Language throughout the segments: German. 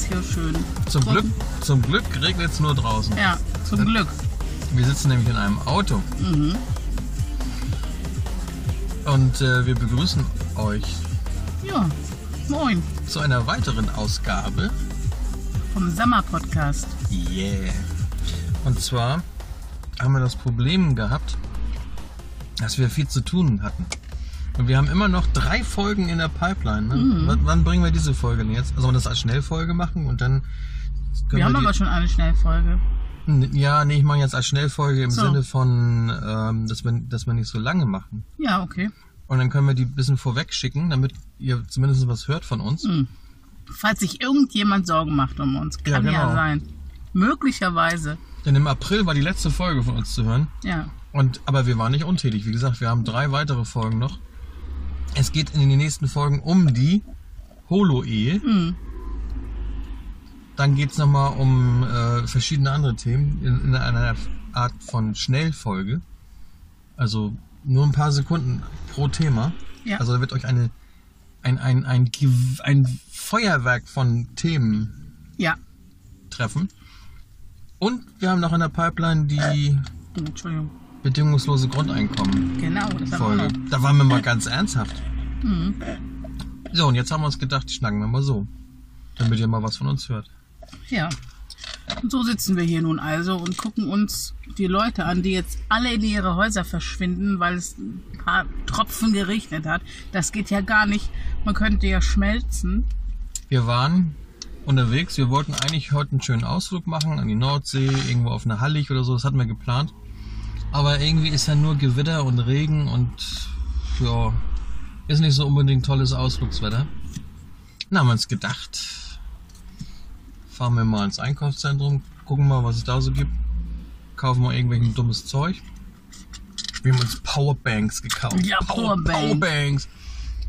es hier schön. Zum. Glück, zum Glück regnet es nur draußen. Ja, zum Glück. Wir sitzen nämlich in einem Auto Mhm. und äh, wir begrüßen euch Ja, moin. zu einer weiteren Ausgabe. Vom Sommer-Podcast. Yeah. Und zwar haben wir das Problem gehabt, dass wir viel zu tun hatten. Und wir haben immer noch drei Folgen in der Pipeline. Ne? Mhm. Wann bringen wir diese Folge denn jetzt? Also wir das als Schnellfolge machen und dann können Wir haben aber schon eine Schnellfolge. Ja, nee, ich mache jetzt als Schnellfolge im So. Sinne von, ähm, dass, wir, dass wir nicht so lange machen. Ja, okay. Und dann können wir die ein bisschen vorweg schicken, damit ihr zumindest was hört von uns. Mhm. Falls sich irgendjemand Sorgen macht um uns, Ja, kann ja, genau. sein. Möglicherweise. Denn im April war die letzte Folge von uns zu hören. Ja. Und, aber wir waren nicht untätig. Wie gesagt, wir haben drei weitere Folgen noch. Es geht in den nächsten Folgen um die Holo-Ehe. Mhm. Dann geht es nochmal um äh, verschiedene andere Themen in, in einer Art von Schnellfolge. Also nur ein paar Sekunden pro Thema. Ja. Also da wird euch eine, ein, ein, ein, ein Feuerwerk von Themen Ja. treffen. Und wir haben noch in der Pipeline die Entschuldigung. Bedingungslose Grundeinkommen. Genau, das haben wir Folge. noch. Da waren wir mal ganz ernsthaft. Mhm. So, und jetzt haben wir uns gedacht, schnacken wir mal so. Damit ihr mal was von uns hört. Ja. Und so sitzen wir hier nun also und gucken uns die Leute an, die jetzt alle in ihre Häuser verschwinden, weil es ein paar Tropfen geregnet hat. Das geht ja gar nicht. Man könnte ja schmelzen. Wir waren unterwegs. Wir wollten eigentlich heute einen schönen Ausflug machen an die Nordsee, irgendwo auf eine Hallig oder so. Das hatten wir geplant. Aber irgendwie ist ja nur Gewitter und Regen und ja, ist nicht so unbedingt tolles Ausflugswetter. Dann haben wir uns gedacht, fahren wir mal ins Einkaufszentrum, gucken mal, was es da so gibt, kaufen mal irgendwelchen dummes Zeug. Wir haben uns Powerbanks gekauft. Ja, Power, Powerbank. Powerbanks.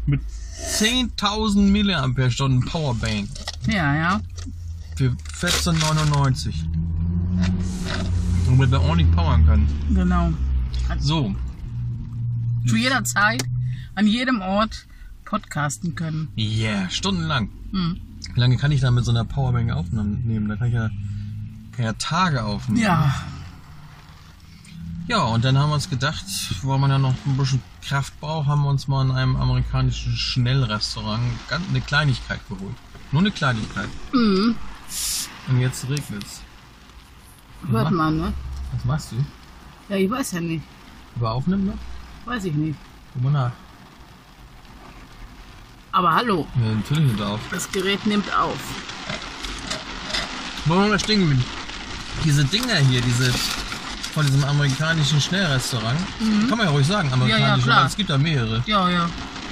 Mit 10.000 Milliampere-Stunden Powerbank. Ja, ja. Für 14,99. Damit wir ordentlich powern können. Genau. So, Zu jeder Zeit, an jedem Ort podcasten können. yeah, stundenlang. Hm. Wie lange kann ich da mit so einer Powerbank aufnehmen? Da kann ich ja, kann ja Tage aufnehmen. Ja. Ja, und dann haben wir uns gedacht, weil man ja noch ein bisschen Kraft braucht, haben wir uns mal in einem amerikanischen Schnellrestaurant eine Kleinigkeit geholt. Nur eine Kleinigkeit. Mhm. Und jetzt regnet's. Hört man, ne? Was machst du? Ja, ich weiß ja nicht. Über aufnehmen noch? Weiß ich nicht. Guck mal nach. Aber hallo, Ja, natürlich nicht auf. das Gerät nimmt auf. Wo waren wir stehen geblieben? Diese Dinger hier, diese von diesem amerikanischen Schnellrestaurant. Kann man ja ruhig sagen, amerikanisch, Mhm. Ja, ja, es gibt da mehrere. Ja, ja.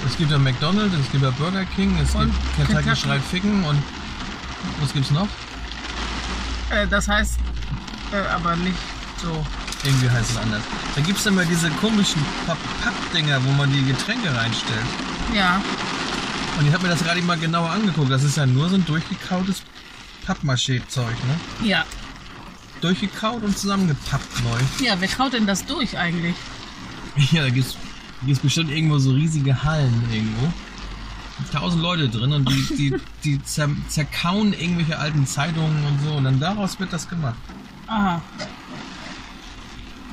Es gibt ja McDonald's, es gibt ja Burger King, es Und gibt Kentucky. Fried Ficken und was gibt's noch? Äh, das heißt, aber nicht so. Irgendwie heißt es anders. Da gibt's immer diese komischen Papp- Pappdinger, wo man die Getränke reinstellt. Ja, Und ich habe mir das gerade mal genauer angeguckt. Das ist ja nur so ein durchgekautes Pappmaché-Zeug, ne? ja. Durchgekaut und zusammengepappt neu. Ja, wer kaut denn das durch eigentlich? Ja, da gibt's, gibt's bestimmt irgendwo so riesige Hallen irgendwo. Tausend Leute drin und die, die, die zer, zerkauen irgendwelche alten Zeitungen und so und dann daraus wird das gemacht. Aha.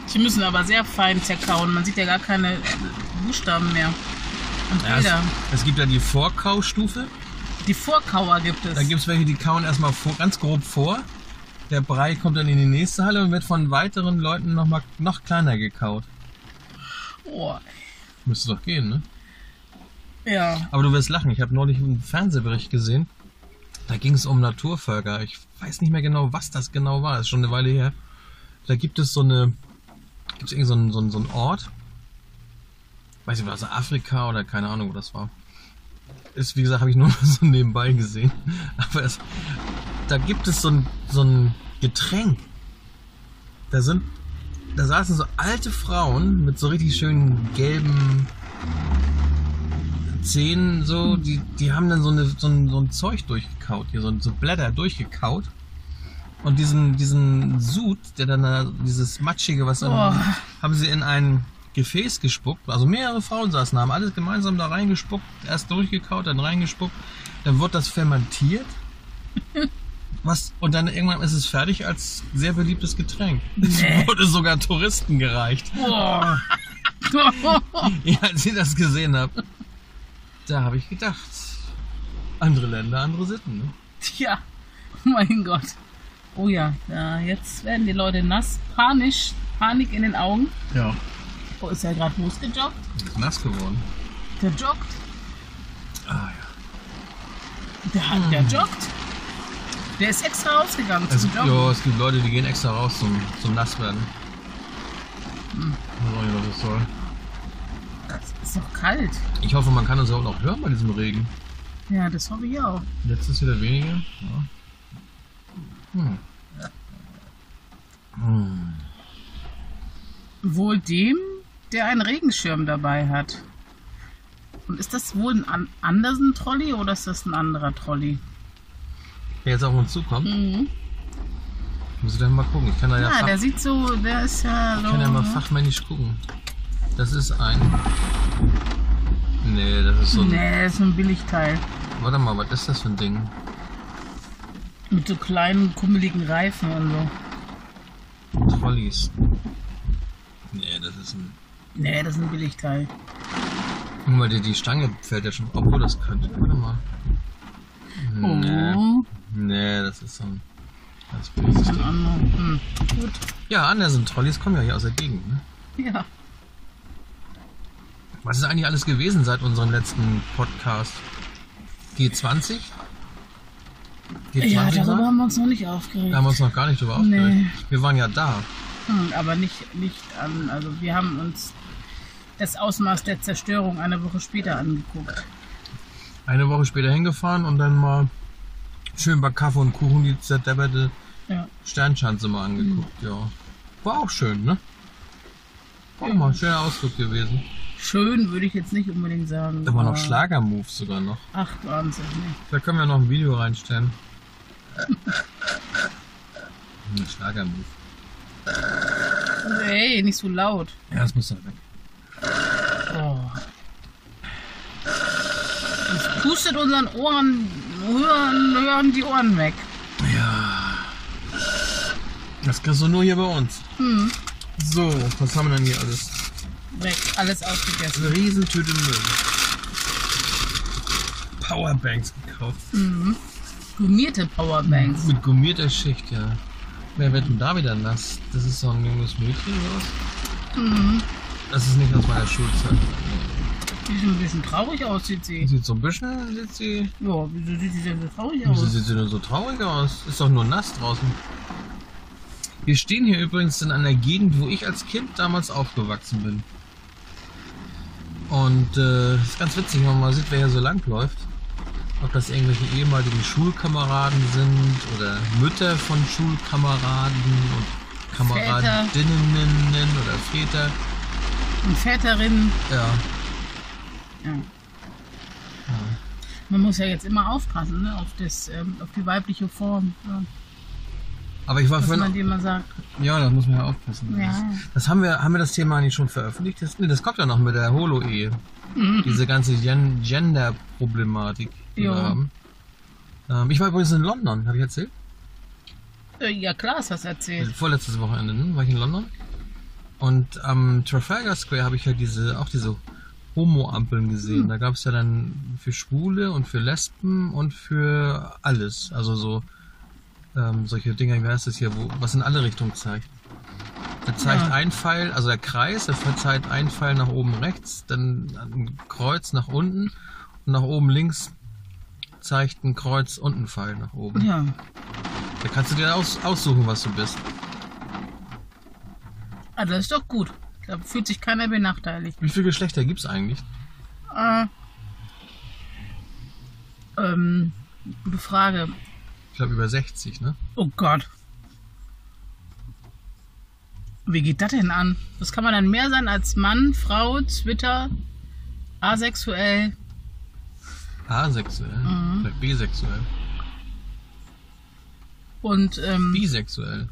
Sie müssen aber sehr fein zerkauen. Man sieht ja gar keine Buchstaben mehr. Und Ja, es, es gibt ja die Vorkaustufe. Die Vorkauer gibt es. Da gibt's welche, die kauen erstmal vor, ganz grob vor. Der Brei kommt dann in die nächste Halle und wird von weiteren Leuten noch mal noch kleiner gekaut. oh. Müsste doch gehen, ne? Ja. Aber du wirst lachen. Ich habe neulich einen Fernsehbericht gesehen. Da ging es um Naturvölker. Ich weiß nicht mehr genau, was das genau war. ist schon eine Weile her. Da gibt es so eine, gibt es irgendwie so einen, so einen, so einen Ort. Weiß nicht, was das Afrika oder keine Ahnung, wo das war. Ist, wie gesagt, habe ich nur so nebenbei gesehen. Aber es, da gibt es so ein, so ein Getränk. Da sind, da saßen so alte Frauen mit so richtig schönen gelben Zähnen so, die, die haben dann so, eine, so, ein, so ein Zeug durchgekaut, hier so, so Blätter durchgekaut. Und diesen, diesen Sud, der dann da, dieses Matschige, was dann, Oh. haben sie in ein Gefäß gespuckt. Also mehrere Frauen saßen, haben alles gemeinsam da reingespuckt, erst durchgekaut, dann reingespuckt. Dann wird das fermentiert. Was, und dann irgendwann ist es fertig als sehr beliebtes Getränk. Es Nee. wurde sogar Touristen gereicht. Boah. Ja, als ich das gesehen habe, da habe ich gedacht, andere Länder, andere Sitten. Ne? Tja, mein Gott. Oh ja, ja, jetzt werden die Leute nass, panisch, Panik in den Augen. Ja. Oh, ist ja gerade losgejoggt. Ist nass geworden. Der joggt. Ah ja. Der, hat- der joggt. Der ist extra rausgegangen Es, zum Joggen. ja, es gibt Leute, die gehen extra raus zum, zum Nasswerden. Hm. Ich weiß auch nicht, was das soll. Ist doch kalt. Ich hoffe, man kann uns auch noch hören bei diesem Regen. Ja, das hoffe ich auch. Jetzt ist wieder weniger. Ja. Hm. Hm. Wohl dem, der einen Regenschirm dabei hat. Und ist das wohl ein An Andersen-Trolley oder ist das ein anderer Trolley? Der jetzt auf uns zukommt, Mhm. muss ich dann mal gucken. Ich kann da ja, Ja, der sieht so, der ist ja so. ich kann ja mal ne? fachmännisch gucken. Das ist ein. Nee, das ist so ein. Nee, das ist ein Billigteil. Warte mal, was ist das für ein Ding? Mit so kleinen, kummeligen Reifen und so. Trolleys. Nee, das ist ein. Nee, das ist ein Billigteil. Guck mal, die, die Stange fällt ja schon. Obwohl das könnte. Warte mal. Nee. Oh, Nee, das ist so ein. Ganz ein billiges Ding. anderer. Hm. Gut. Ja, Andersen Trolleys kommen ja hier aus der Gegend. Ne? Ja. Was ist eigentlich alles gewesen seit unserem letzten Podcast? G20? G20 Ja, darüber war? haben wir uns noch nicht aufgeregt. Da haben wir uns noch gar nicht drüber Nee. aufgeregt. Wir waren ja da. Hm, aber nicht, nicht an, also wir haben uns das Ausmaß der Zerstörung eine Woche später angeguckt. Eine Woche später hingefahren und dann mal schön bei Kaffee und Kuchen die zerdepperte Ja. Sternschanze mal angeguckt. Ja. War auch schön, ne? War auch mal ein schöner Ausflug gewesen. Schön würde ich jetzt nicht unbedingt sagen. Da waren noch Schlagermoves sogar noch. Ach, Wahnsinn. Da können wir noch ein Video reinstellen. Ein Schlagermove. Hey, nicht so laut. Ja, das muss dann weg. Oh. Das pustet unseren Ohren, hören, hören die Ohren weg. Ja. Das kriegst du nur hier bei uns. Hm, So, was haben wir denn hier alles? Weg, alles aufgegessen. Eine Riesentüte Müll. Powerbanks gekauft. Gummierte Powerbanks. Mit gummierter Schicht, ja. Wer wird denn da wieder nass? Das ist so ein junges Mädchen oder was? Mhm. Das ist nicht aus meiner Schulzeit. Sieht ein bisschen traurig aus, sieht sie. Sieht so ein bisschen, sieht sie. Ja, wieso sieht sie denn so traurig Wieso aus? sieht sie denn so traurig aus? Ist doch nur nass draußen. Wir stehen hier übrigens in einer Gegend, wo ich als Kind damals aufgewachsen bin. Und äh, ist ganz witzig, wenn man mal sieht, wer hier so lang läuft. Ob das irgendwelche ehemaligen Schulkameraden sind oder Mütter von Schulkameraden und Kameradinnen oder Väter. Und Väterinnen. Ja, Ja. Man muss ja jetzt immer aufpassen, ne, auf, das, ähm, auf die weibliche Form. Ja, aber ich war was man mal sagt. Ja, da muss man ja aufpassen. Ja. Das, das haben wir, haben wir das Thema nicht schon veröffentlicht? Das, nee, das kommt ja noch mit der Holo-Ehe. Mhm. Diese ganze Gen Gender-Problematik, die Jo. wir haben. Ähm, ich war übrigens in London, habe ich erzählt? Äh, Ja, klar, hast du erzählt. Vorletztes Wochenende ne? war ich in London. Und am Trafalgar Square habe ich ja diese, auch diese Homo-Ampeln gesehen. Hm. Da gab es ja dann für Schwule und für Lesben und für alles. Also so ähm, solche Dinger, wie heißt das hier, wo, was in alle Richtungen zeigt. Der zeigt Ja. ein Pfeil, also der Kreis, der zeigt ein Pfeil nach oben rechts, dann ein Kreuz nach unten und nach oben links zeigt ein Kreuz und ein Pfeil nach oben. Ja. Da kannst du dir aus, aussuchen, was du bist. Ah, das ist doch gut. Da fühlt sich keiner benachteiligt. Wie viele Geschlechter gibt es eigentlich? Äh, ähm, gute Frage. Ich glaube über 60, ne? Oh Gott. Wie geht das denn an? Was kann man dann mehr sein als Mann, Frau, Twitter, asexuell? Asexuell, Mhm. vielleicht bisexuell. Und, ähm, Bisexuell.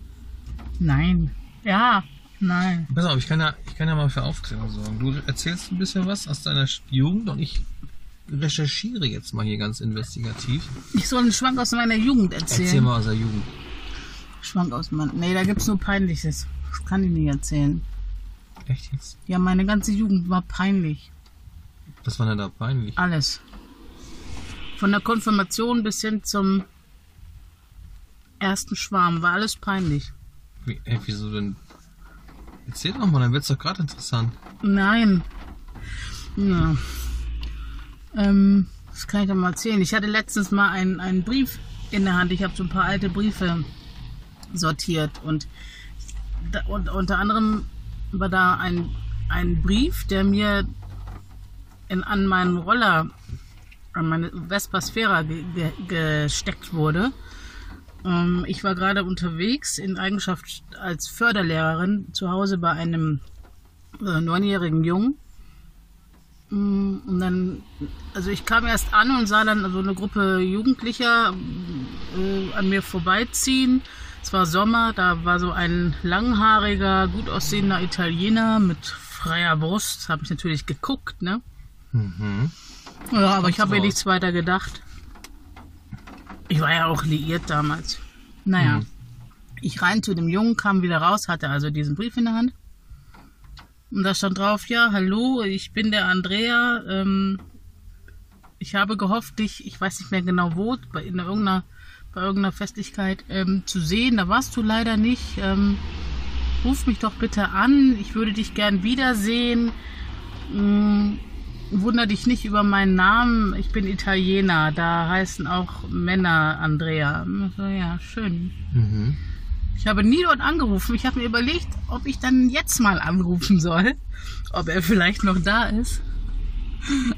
nein. Ja, nein. Pass auf, ich kann ja, Ich kann ja mal für Aufklärung sorgen. Du erzählst ein bisschen was aus deiner Jugend und ich recherchiere jetzt mal hier ganz investigativ. Ich soll einen Schwank aus meiner Jugend erzählen. Erzähl mal aus der Jugend. Schwank aus meiner. Nee, da gibt's nur Peinliches. Das kann ich nicht erzählen. Echt jetzt? Ja, meine ganze Jugend war peinlich. Was war denn da peinlich? Alles. Von der Konfirmation bis hin zum ersten Schwarm war alles peinlich. Wie, ey, wieso denn? Erzähl doch mal, dann wird's doch gerade interessant. Nein. Ja. Ähm, das kann ich doch mal erzählen. Ich hatte letztens mal einen, einen Brief in der Hand. Ich habe so ein paar alte Briefe sortiert und, da, und unter anderem war da ein, ein Brief, der mir in, an meinen Roller, an meine Vespa Sfera ge, ge, gesteckt wurde. Ähm, ich war gerade unterwegs in Eigenschaft als Förderlehrerin zu Hause bei einem äh, neunjährigen Jungen. Mm, Und dann, also ich kam erst an und sah dann so eine Gruppe Jugendlicher äh, an mir vorbeiziehen. Es war Sommer, da war so ein langhaariger, gut aussehender Italiener mit freier Brust. Habe ich natürlich geguckt, ne? Mhm. Ja, aber ich habe mir nichts weiter gedacht. Ich war ja auch liiert damals. Naja, Mhm. ich rein zu dem Jungen, kam wieder raus, hatte also diesen Brief in der Hand. Und da stand drauf, ja, hallo, ich bin der Andrea. Ähm, ich habe gehofft, dich, ich weiß nicht mehr genau wo, bei, in irgendeiner, bei irgendeiner Festlichkeit ähm, zu sehen. Da warst du leider nicht. Ähm, ruf mich doch bitte an. Ich würde dich gern wiedersehen. Mm, wunder dich nicht über meinen Namen. Ich bin Italiener. Da heißen auch Männer Andrea. Ja, schön. Mhm. Ich habe nie dort angerufen. Ich habe mir überlegt, ob ich dann jetzt mal anrufen soll. Ob er vielleicht noch da ist.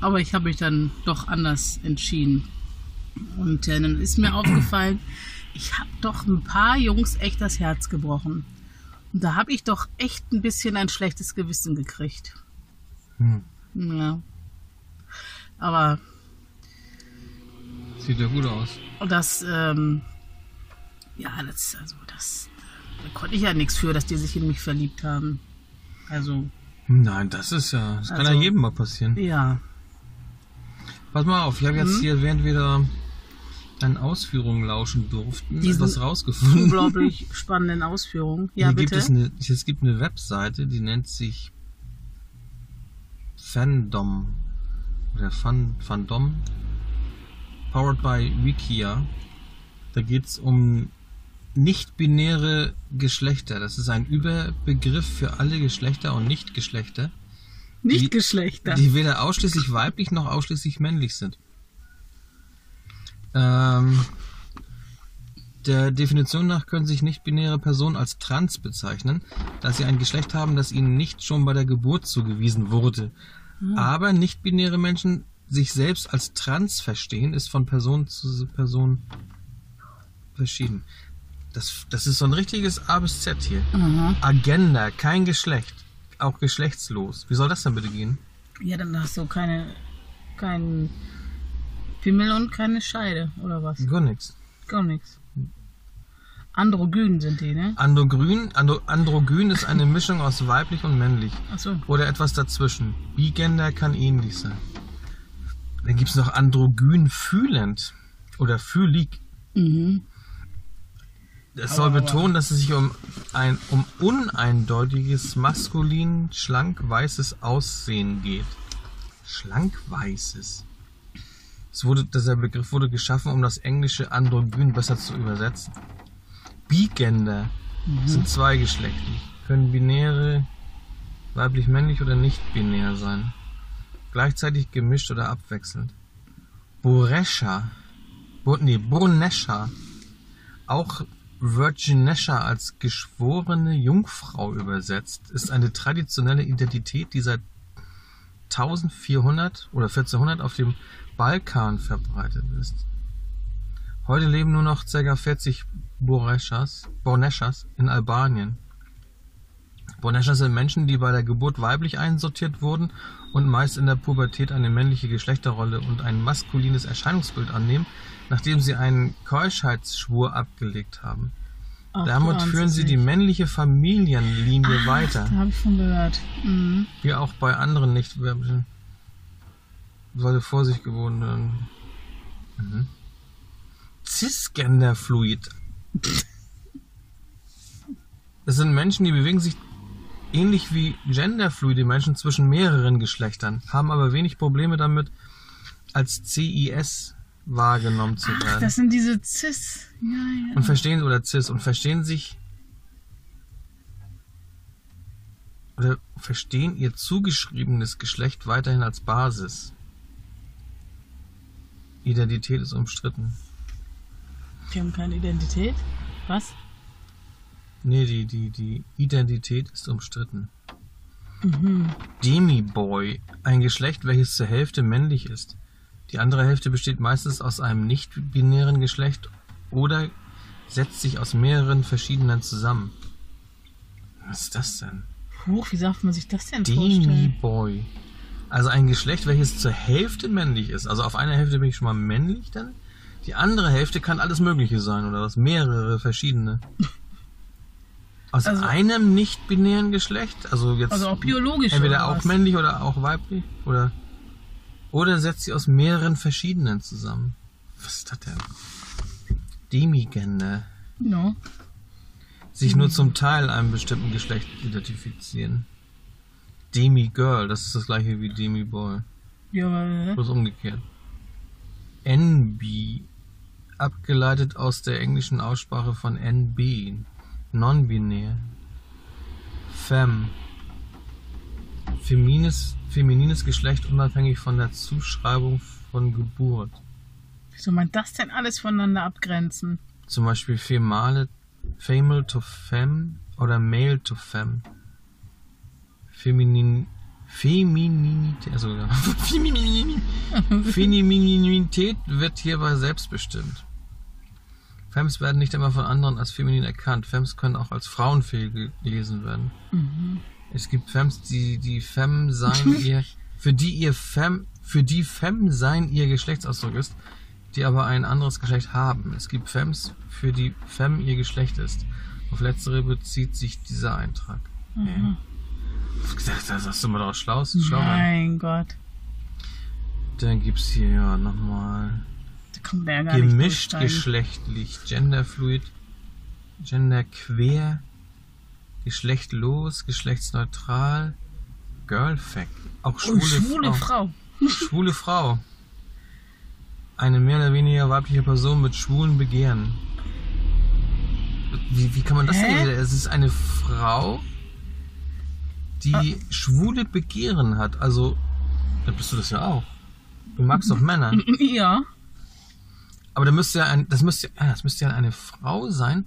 Aber ich habe mich dann doch anders entschieden. Und äh, dann ist mir aufgefallen, ich habe doch ein paar Jungs echt das Herz gebrochen. Und da habe ich doch echt ein bisschen ein schlechtes Gewissen gekriegt. Hm. Ja. Aber Sieht ja gut aus. das, ähm, ja, das, also das, da konnte ich ja nichts für, dass die sich in mich verliebt haben. Also, Nein, das ist ja, das kann Also- ja jedem mal passieren. ja. Pass mal auf, ich habe jetzt Mhm. hier, während wir da deinen Ausführungen lauschen durften, Diesen etwas rausgefunden. Unglaublich spannenden Ausführungen. Ja, hier bitte. Gibt es, eine, es gibt eine Webseite, die nennt sich Fandom. Oder Fan, Fandom. Powered by Wikia. Da geht es um nicht-binäre Geschlechter. Das ist ein Überbegriff für alle Geschlechter und Nicht-Geschlechter, Nicht die- die weder ausschließlich weiblich noch ausschließlich männlich sind. Ähm, der Definition nach können sich nicht-binäre Personen als trans bezeichnen, da sie ein Geschlecht haben, das ihnen nicht schon bei der Geburt zugewiesen wurde. Aber nicht-binäre Menschen sich selbst als trans verstehen, ist von Person zu Person verschieden. Das, das ist so ein richtiges A bis Z hier. Aha. Agenda, kein Geschlecht, auch geschlechtslos. Wie soll das denn bitte gehen? Ja, dann hast du keine, keinen Pimmel und keine Scheide, oder was? Gar nichts. Gar nichts. Androgyn sind die, ne? Androgyn, Andro, Androgyn ist eine Mischung aus weiblich und männlich. Achso. Oder etwas dazwischen. Bigender kann ähnlich sein. Dann gibt es noch androgyn fühlend. Oder fühlig. Mhm. Es soll betonen, dass es sich um ein um uneindeutiges, maskulin, schlank-weißes Aussehen geht. Schlank-weißes. Es wurde, dieser Begriff wurde geschaffen, um das englische androgyn besser zu übersetzen. Bigender sind zweigeschlechtlich, können binäre, weiblich-männlich oder nicht-binär sein. Gleichzeitig gemischt oder abwechselnd. Boresha, Bo, nee, Burnesha, auch Virginesha als geschworene Jungfrau übersetzt, ist eine traditionelle Identität, die seit 1400 oder 1400 auf dem Balkan verbreitet ist. Heute leben nur noch ca. 40 Boreschas, Borneschas in Albanien. Borneschas sind Menschen, die bei der Geburt weiblich einsortiert wurden und meist in der Pubertät eine männliche Geschlechterrolle und ein maskulines Erscheinungsbild annehmen, nachdem sie einen Keuschheitsschwur abgelegt haben. Ach, Damit führen sie die nicht. männliche Familienlinie Da weiter. habe ich von gehört. Mhm. Wie auch bei anderen nicht sollte Vorsicht geboten werden. Mhm. Cisgenderfluid. Das sind Menschen, die bewegen sich ähnlich wie genderfluide Menschen zwischen mehreren Geschlechtern, haben aber wenig Probleme damit, als CIS wahrgenommen zu Ach, werden. das sind diese Cis. Ja, ja. und verstehen oder cis und verstehen sich oder verstehen ihr zugeschriebenes Geschlecht weiterhin als Basis. Identität ist umstritten. Die haben keine Identität. Was? Nee, die, die, die Identität ist umstritten. Demi-Boy, ein Geschlecht, welches zur Hälfte männlich ist. Die andere Hälfte besteht meistens aus einem nicht-binären Geschlecht oder setzt sich aus mehreren verschiedenen zusammen. Was ist das denn? Huch, wie darf man sich das denn? Demi-Boy. Also ein Geschlecht, welches zur Hälfte männlich ist. Also auf einer Hälfte bin ich schon mal männlich dann. Die andere Hälfte kann alles Mögliche sein oder was mehrere verschiedene. Aus Also- einem nicht-binären Geschlecht, also jetzt Also auch biologisch. entweder auch männlich oder auch weiblich oder oder setzt sie aus mehreren verschiedenen zusammen. Was ist das denn? Demigender. No. Sich nur zum Teil einem bestimmten Geschlecht identifizieren. Demi-Girl, das ist das gleiche wie Demi-Boy. Ja, aber, Bloß umgekehrt. NB, abgeleitet aus der englischen Aussprache von NB, non-binär. Femme, feminines, feminines Geschlecht unabhängig von der Zuschreibung von Geburt. wie soll man das denn alles voneinander abgrenzen? Zum Beispiel female, female to femme oder male to femme. Feminin, Femininität, also ja, Feminin- Femininität wird hierbei selbstbestimmt. Femmes werden nicht immer von anderen als feminin erkannt. Femmes können auch als frauenfähig gelesen werden. Es gibt Femmes, die die Femme sein ihr, für die ihr Femme, für die Femme sein ihr Geschlechtsausdruck ist, die aber ein anderes Geschlecht haben. Es gibt Femmes, für die Femme ihr Geschlecht ist. Auf letztere bezieht sich dieser Eintrag. Mhm. Da sagst du mal doch schlau, schlau. Mein Gott. Dann gibt's hier ja nochmal gemischt geschlechtlich, genderfluid, genderqueer, geschlechtlos, geschlechtsneutral, girlfact, auch Oh, schwule, schwule Frau. Frau. Schwule Frau. Eine mehr oder weniger weibliche Person mit schwulen Begehren. Wie, wie kann man das Hä? denn? Es ist eine Frau, die Ah. schwule Begehren hat. Also, dann bist du das ja auch. Du magst doch Männer. Ja. Aber da müsste ja ein, das müsste, ah, das müsste ja eine Frau sein,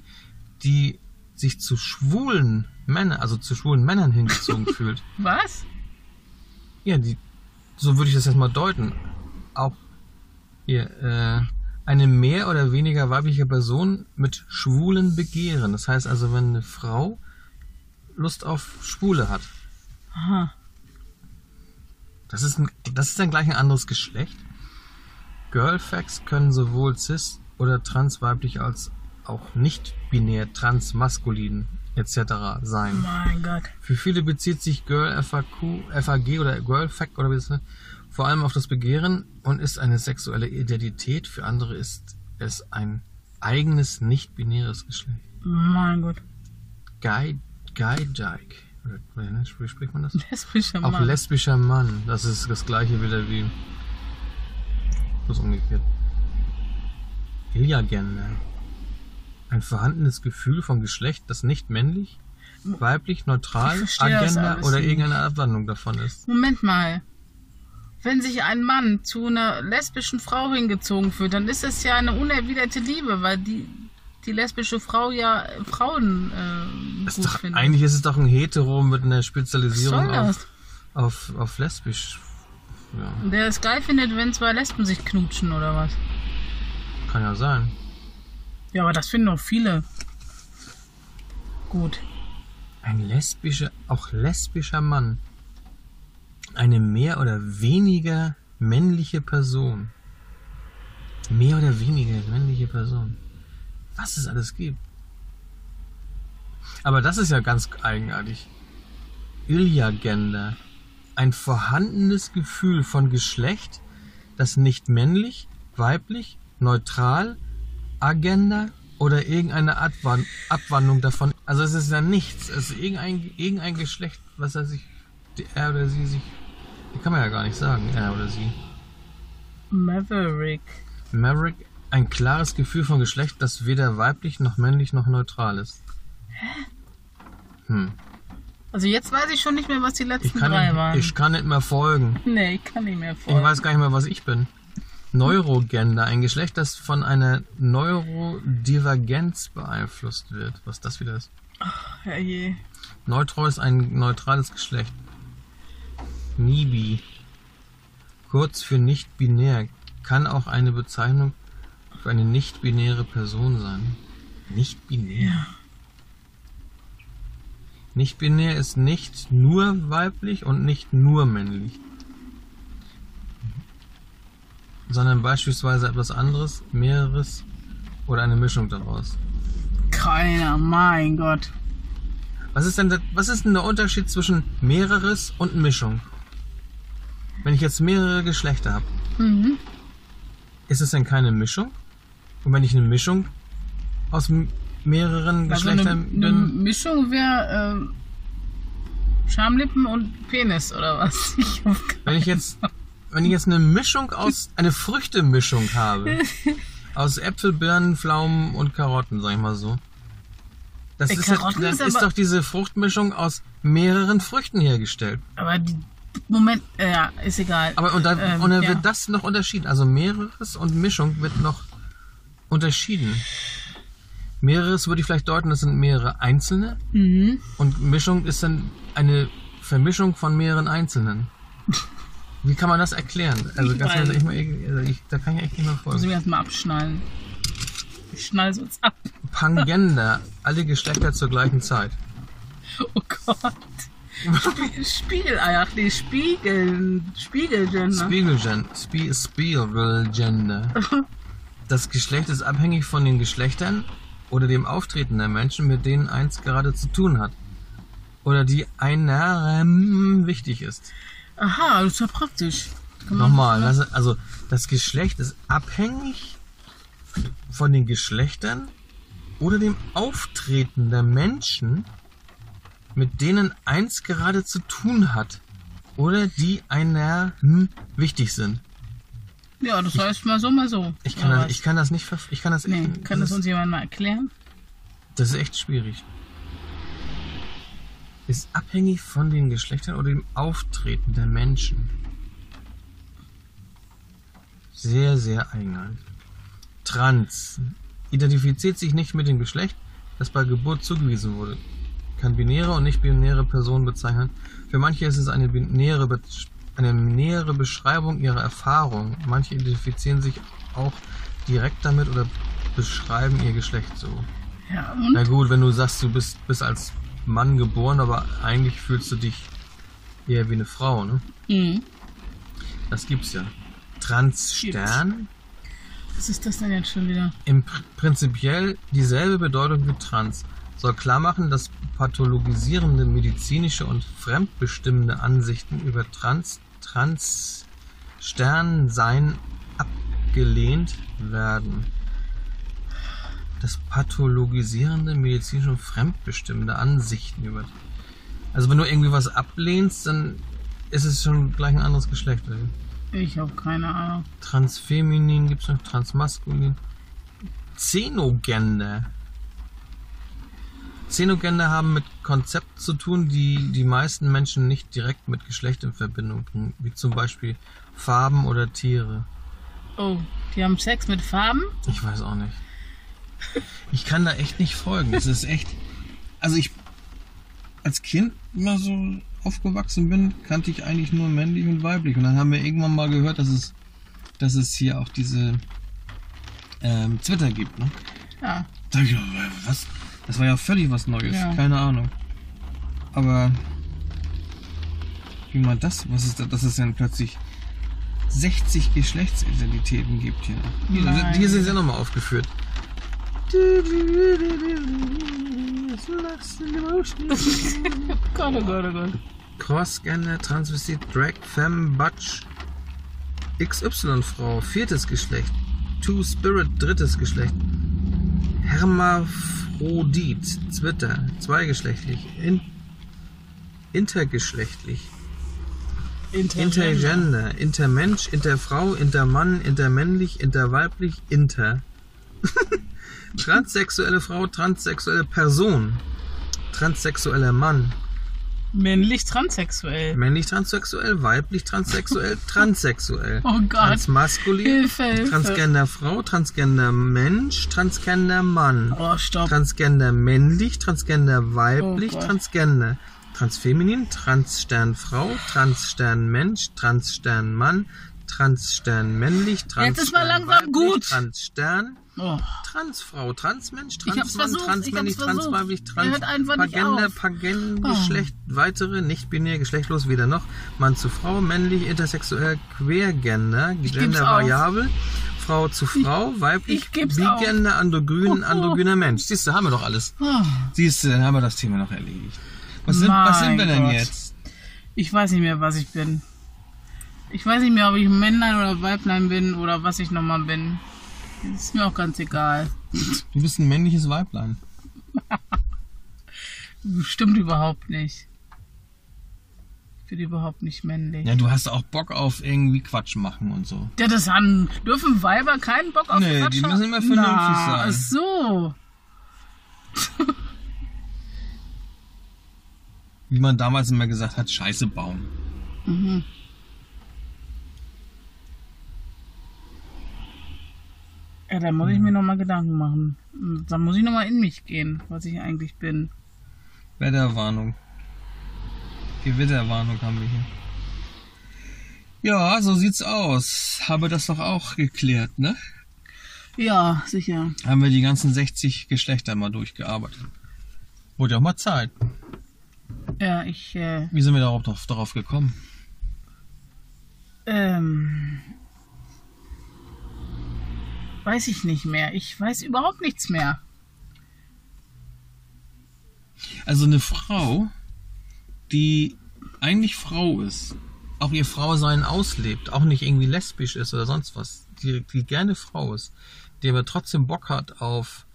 die sich zu schwulen Männern, also zu schwulen Männern hingezogen fühlt. Was? Ja, die, so würde ich das jetzt mal deuten. Auch hier, äh, eine mehr oder weniger weibliche Person mit schwulen Begehren. Das heißt also, wenn eine Frau Lust auf Schwule hat, Aha. das ist, ein, das ist dann gleich ein anderes Geschlecht. Girlfacts können sowohl cis oder transweiblich als auch nicht binär transmaskulin etc. sein. Mein Gott. Für viele bezieht sich Girl FAQ, FAG oder Girlfact oder wie das nennt, vor allem auf das Begehren und ist eine sexuelle Identität. Für andere ist es ein eigenes nicht-binäres Geschlecht. Mein Gott. Guy, Guy Dyke. Ne, wie spricht man das? Lesbischer Auch Mann. lesbischer Mann. Das ist das gleiche wieder wie. Bloß umgekehrt. Iliagender. Ein vorhandenes Gefühl von Geschlecht, das nicht männlich, weiblich, neutral, das Agenda oder nicht. irgendeine Abwandlung davon ist. Moment mal. Wenn sich ein Mann zu einer lesbischen Frau hingezogen fühlt, dann ist es ja eine unerwiderte Liebe, weil die, die lesbische Frau ja Frauen äh, Das gut ist doch, findet. eigentlich ist es doch ein Hetero mit einer Spezialisierung das? auf, auf, auf lesbisch. Ja, Der es geil findet, wenn zwei Lesben sich knutschen oder was? kann ja sein. Ja, aber das finden auch viele. Gut. Ein lesbischer, auch lesbischer Mann. Eine mehr oder weniger männliche Person. Mehr oder weniger männliche Person. Was es alles gibt. Aber das ist ja ganz eigenartig. Ilya-Gender. Ein vorhandenes Gefühl von Geschlecht, das nicht männlich, weiblich, neutral, Agenda oder irgendeine Abwan Abwandlung davon. Also es ist ja nichts. Es ist irgendein, irgendein Geschlecht, was er sich, er oder sie sich, kann man ja gar nicht sagen, er oder sie. Maverick. Maverick, ein klares Gefühl von Geschlecht, das weder weiblich noch männlich noch neutral ist. Hm. Also jetzt weiß ich schon nicht mehr, was die Ich letzten drei nicht, waren. ich kann nicht mehr folgen. nee, ich kann nicht mehr Ich folgen. weiß gar nicht mehr, was ich bin. Neurogender, ein Geschlecht, das von einer Neurodivergenz beeinflusst wird. Was das wieder ist. Herrje. Neutro ist ein neutrales Geschlecht. Nibi, kurz für nicht binär, kann auch eine Bezeichnung für eine nicht-binäre Person sein. Nicht binär. Nicht binär ist nicht nur weiblich und nicht nur männlich, sondern beispielsweise etwas anderes, mehreres oder eine Mischung daraus. Keiner, mein Gott. Was ist denn was ist denn der Unterschied zwischen mehreres und Mischung? Wenn ich jetzt mehrere Geschlechter habe, Mhm. ist es denn keine Mischung? Und wenn ich eine Mischung aus mehreren Also eine, Geschlechtern eine bin, Mischung wäre ähm, Schamlippen und Penis oder was? Ich hab wenn ich jetzt, wenn ich jetzt eine Mischung aus, eine Früchtemischung habe, aus Äpfel, Birnen, Pflaumen und Karotten, sag ich mal so. Das Ey, ist, ja, Karotten dann ist ist doch diese Fruchtmischung aus mehreren Früchten hergestellt. Aber die, Moment, äh, ja, ist egal. Aber und, da, Ähm, und dann ja. wird das noch unterschieden. Also mehreres und Mischung wird noch unterschieden. Mehreres würde ich vielleicht deuten, das sind mehrere einzelne Mhm. und Mischung ist dann eine Vermischung von mehreren einzelnen. Wie kann man das erklären? Also, Ich ganz weiß ehrlich, ich, mal, also ich, da kann ich echt nicht mehr Muss ich folgen. mir erstmal abschnallen. Ich schnall sonst ab. Pangender, alle Geschlechter zur gleichen Zeit. Oh Gott. Spie- Spiegel, ach nee, Spiegel, Spiegelgender. Spiegelgen, Spie, Spiegelgender. Das Geschlecht ist abhängig von den Geschlechtern oder dem Auftreten der Menschen, mit denen eins gerade zu tun hat. Oder die einem wichtig ist. Aha, das ist ja praktisch. Kann man- Nochmal, das, also das Geschlecht ist abhängig von den Geschlechtern oder dem Auftreten der Menschen, mit denen eins gerade zu tun hat. Oder die einer hm, wichtig sind. Ja, das heißt mal so, mal so. Ich kann, Oder das, was? ich kann das nicht verf- ich kann das Nee, kann das das, uns jemand mal erklären? das ist echt schwierig. Ist abhängig von den Geschlechtern oder dem Auftreten der Menschen. Sehr, sehr eigenartig. Trans. Identifiziert sich nicht mit dem Geschlecht, das bei Geburt zugewiesen wurde. Kann binäre und nicht-binäre Personen bezeichnen. Für manche ist es eine binäre, Be eine nähere Beschreibung ihrer Erfahrung. Manche identifizieren sich auch direkt damit oder beschreiben ihr Geschlecht so. Ja, Na gut, wenn du sagst, du bist, bist als Mann geboren, aber eigentlich fühlst du dich eher wie eine Frau, ne? Mhm. Das gibt's ja. Transstern, Was ist das denn jetzt schon wieder? im Pr prinzipiell dieselbe Bedeutung wie trans, soll klar machen, dass pathologisierende medizinische und fremdbestimmende Ansichten über trans, trans Sternsein abgelehnt werden. Das pathologisierende medizinische und fremdbestimmende Ansichten über. Also wenn du irgendwie was ablehnst, dann ist es schon gleich ein anderes Geschlecht. oder? Ich habe keine Ahnung. Transfeminin gibt's noch, Transmaskulin. Xenogender. Xenogender haben mit Konzepten zu tun, die die meisten Menschen nicht direkt mit Geschlecht in Verbindung bringen, wie zum Beispiel Farben oder Tiere. Oh, die haben Sex mit Farben? Ich weiß auch nicht. Ich kann da echt nicht folgen. Es ist echt. Also ich als Kind immer so aufgewachsen bin, kannte ich eigentlich nur männlich und weiblich. Und dann haben wir irgendwann mal gehört, dass es, dass es hier auch diese ähm, Twitter gibt. Ne? Ja. Da ich gedacht, was? Das war ja völlig was Neues. Ja. Keine Ahnung. Aber wie man das, was ist das, dass es dann plötzlich 60 Geschlechtsidentitäten gibt hier. Nein. hier sind sie ja nochmal aufgeführt. Gott, oh Gott, oh Gott. Cross-Gender, Transvestit, Drag, Femme, Butch, XY-Frau, viertes Geschlecht, Two-Spirit, drittes Geschlecht, Hermaphrodit, Zwitter, zweigeschlechtlich, in, intergeschlechtlich, Intergender, Intermensch, Interfrau, Intermann, Intermännlich, Interweiblich, Inter. Transsexuelle Frau, transsexuelle Person, transsexueller Mann, Männlich transsexuell. männlich transsexuell, weiblich transsexuell, transsexuell. Oh Gott. Transmaskulin, Hilfe, Hilfe. Transgender Frau, Transgender Mensch, Transgender Mann, Oh, stopp. Transgender männlich, Transgender weiblich, Oh. Transgender, Transfeminin, Transstern Frau, Transstern Mensch, Transstern Mann, Transstern männlich, Transstern Jetzt ist mal langsam weiblich, gut. Transstern, Oh. Transfrau, Transmensch, Ich Transmann, Transmännlich, ich. Transweiblich, Trans, hört einfach nicht Pagender, auf. Pagengeschlecht, weitere, nicht-binär, geschlechtlos, weder noch, Mann zu Frau, männlich, intersexuell, Quergender, geb's Gender auf. variabel, Frau zu Frau, weiblich, ich geb's auf. bigender, androgyn, Oh. androgyner Mensch. Siehst du, haben wir doch alles. Oh. Siehst du, dann haben wir das Thema noch erledigt. Was sind, was sind wir denn Gott. jetzt? Ich weiß nicht mehr, was ich bin. Ich weiß nicht mehr, ob ich ein Männlein oder Weiblein bin oder was ich nochmal bin. Das ist mir auch ganz egal. Du bist ein männliches Weiblein. Stimmt überhaupt nicht. Ich bin überhaupt nicht männlich. Ja, du hast auch Bock auf irgendwie Quatsch machen und so. Ja, das haben, dürfen Weiber keinen Bock auf Nee, Quatsch die müssen immer vernünftig Na, sein. Ach so. Wie man damals immer gesagt hat, Scheiße bauen. Mhm. Ja, da muss ich mir nochmal Gedanken machen. Da muss ich nochmal in mich gehen, was ich eigentlich bin. Wetterwarnung. Gewitterwarnung haben wir hier. Ja, so sieht's aus. Habe das doch auch geklärt, ne? Ja, sicher. Haben wir die ganzen 60 Geschlechter mal durchgearbeitet. Wurde ja auch mal Zeit. Ja, ich, äh, Wie sind wir darauf, darauf- darauf gekommen? ähm, weiß ich nicht mehr. Ich weiß überhaupt nichts mehr. Also eine Frau, die eigentlich Frau ist, auch ihr Frausein auslebt, auch nicht irgendwie lesbisch ist oder sonst was, die, die gerne Frau ist, die aber trotzdem Bock hat auf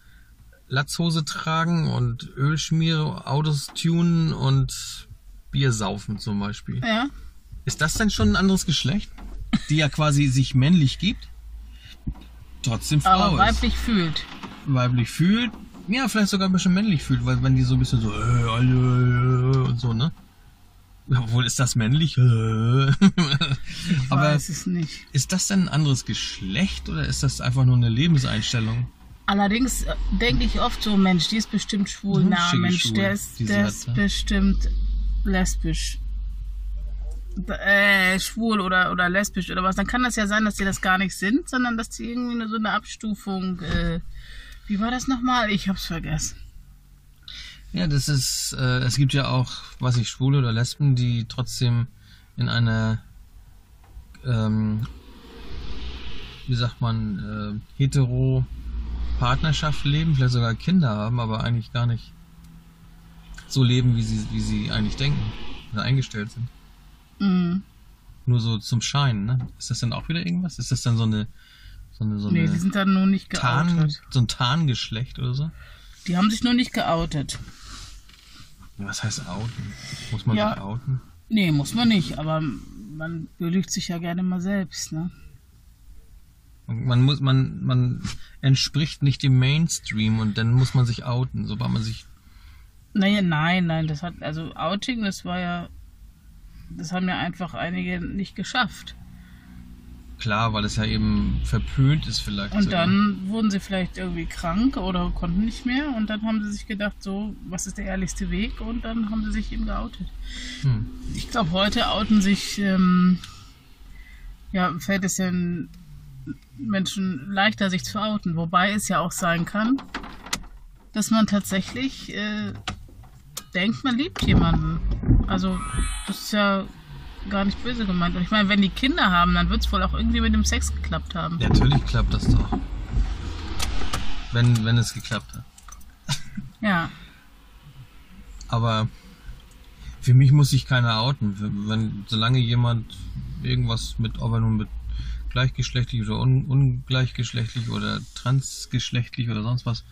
Latzhose tragen und Ölschmiere, Autos tunen und Bier saufen zum Beispiel. Ja. Ist das denn schon ein anderes Geschlecht? Die ja quasi sich männlich gibt, trotzdem Frau Aber ist. weiblich fühlt. weiblich fühlt, ja, vielleicht sogar ein bisschen männlich fühlt, weil wenn die so ein bisschen so, äh, alle, äh, und so, ne? Obwohl, ist das männlich? Äh. Ich Aber weiß es nicht. ist das denn ein anderes Geschlecht oder ist das einfach nur eine Lebenseinstellung? Allerdings äh, denke ich oft so, Mensch, die ist bestimmt schwul. Na, Mensch, der ist, der ist ja. bestimmt lesbisch. Äh, schwul oder, oder lesbisch oder was. Dann kann das ja sein, dass die das gar nicht sind, sondern dass die irgendwie nur so eine Abstufung. Äh, wie war das nochmal? Ich hab's vergessen. Ja, das ist, äh, es gibt ja auch, was ich, Schwule oder Lesben, die trotzdem in einer, ähm, wie sagt man, äh, hetero Partnerschaft leben, vielleicht sogar Kinder haben, aber eigentlich gar nicht so leben, wie sie, wie sie eigentlich denken oder eingestellt sind. Mhm. Nur so zum Schein, ne? Ist das dann auch wieder irgendwas? Ist das dann so eine, so eine, so Nee, eine die sind dann nur nicht Tarn, geoutet. so ein Tarngeschlecht oder so? Die haben sich nur nicht geoutet. Ja, Was heißt outen? Muss man Ja. sich outen? Nee, muss man nicht, aber man belügt sich ja gerne mal selbst, ne? Man muss, man, man entspricht nicht dem Mainstream und dann muss man sich outen, sobald man sich. Naja, nein, nein, das hat, also Outing, das war ja, das haben ja einfach einige nicht geschafft. Klar, weil es ja eben verpönt ist vielleicht. Und sogar. dann wurden sie vielleicht irgendwie krank oder konnten nicht mehr und dann haben sie sich gedacht, so, was ist der ehrlichste Weg und dann haben sie sich eben geoutet. Hm. Ich glaube, heute outen sich, ähm, ja, fällt es den Menschen leichter, sich zu outen. Wobei es ja auch sein kann, dass man tatsächlich äh, denkt, man liebt jemanden. Also, das ist ja gar nicht böse gemeint. Und ich meine, wenn die Kinder haben, dann wird es wohl auch irgendwie mit dem Sex geklappt haben. Ja, natürlich klappt das doch. wenn, wenn es geklappt hat. Ja. Aber für mich muss sich keiner outen. Wenn, solange jemand irgendwas mit, ob er nun mit gleichgeschlechtlich oder un, ungleichgeschlechtlich oder transgeschlechtlich oder sonst was,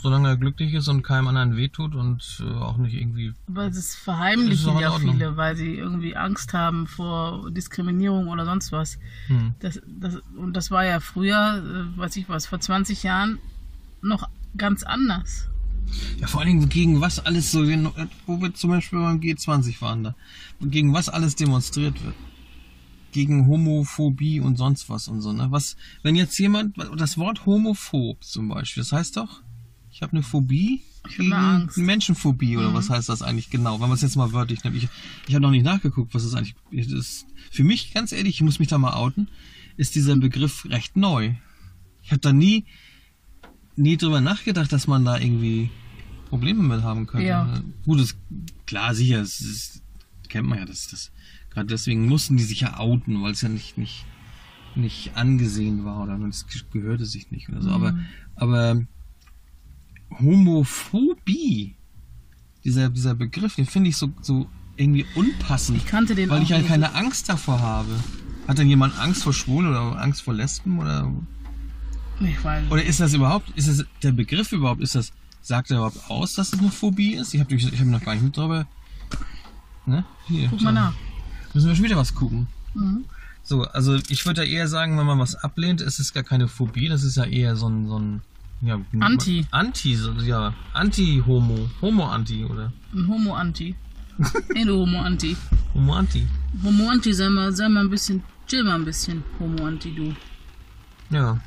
solange er glücklich ist und keinem anderen wehtut und äh, auch nicht irgendwie. Aber das verheimlichen ja viele, weil sie irgendwie Angst haben vor Diskriminierung oder sonst was. Hm. Das, das, und das war ja früher, äh, weiß ich was, vor 20 Jahren noch ganz anders. Ja, vor allen Dingen gegen was alles so, wo wir zum Beispiel beim G20 waren da, gegen was alles demonstriert wird. Gegen Homophobie und sonst was und so, ne? Was, wenn jetzt jemand, das Wort homophob zum Beispiel, das heißt doch, ich habe eine Phobie Ich hab gegen eine Angst. Menschenphobie oder was heißt das eigentlich genau, wenn man es jetzt mal wörtlich nimmt. Ich, ich habe noch nicht nachgeguckt, was das eigentlich ist. Für mich, ganz ehrlich, ich muss mich da mal outen, ist dieser Begriff recht neu. Ich habe da nie, nie drüber nachgedacht, dass man da irgendwie Probleme mit haben könnte. Ja. Gut, das, klar, sicher, das, ist, kennt man ja, das, das, gerade deswegen mussten die sich ja outen, weil es ja nicht, nicht, nicht angesehen war oder es gehörte sich nicht oder so. Aber, Mhm. aber Homophobie, dieser, dieser Begriff, den finde ich so, so irgendwie unpassend. Ich kannte den weil ich halt keine Angst davor habe. Hat denn jemand Angst vor Schwulen oder Angst vor Lesben oder Ich weiß nicht. oder ist das überhaupt, ist das der Begriff überhaupt, ist das, sagt er überhaupt aus, dass es eine Phobie ist? Ich habe ich hab noch gar nicht mit drüber. Ne? Hier, Guck mal nach. Müssen wir schon wieder was gucken. Mhm. So, also ich würde ja eher sagen, wenn man was ablehnt, ist es gar keine Phobie, das ist ja eher so ein, so ein ja, Anti. Anti, ja, Anti-Homo, Homo-Anti oder Ein Homo-Anti. nee, du Homo-Anti. Homo-Anti. Homo-Anti, sei mal, sei mal ein bisschen, chill mal ein bisschen, Homo-Anti, du. Ja.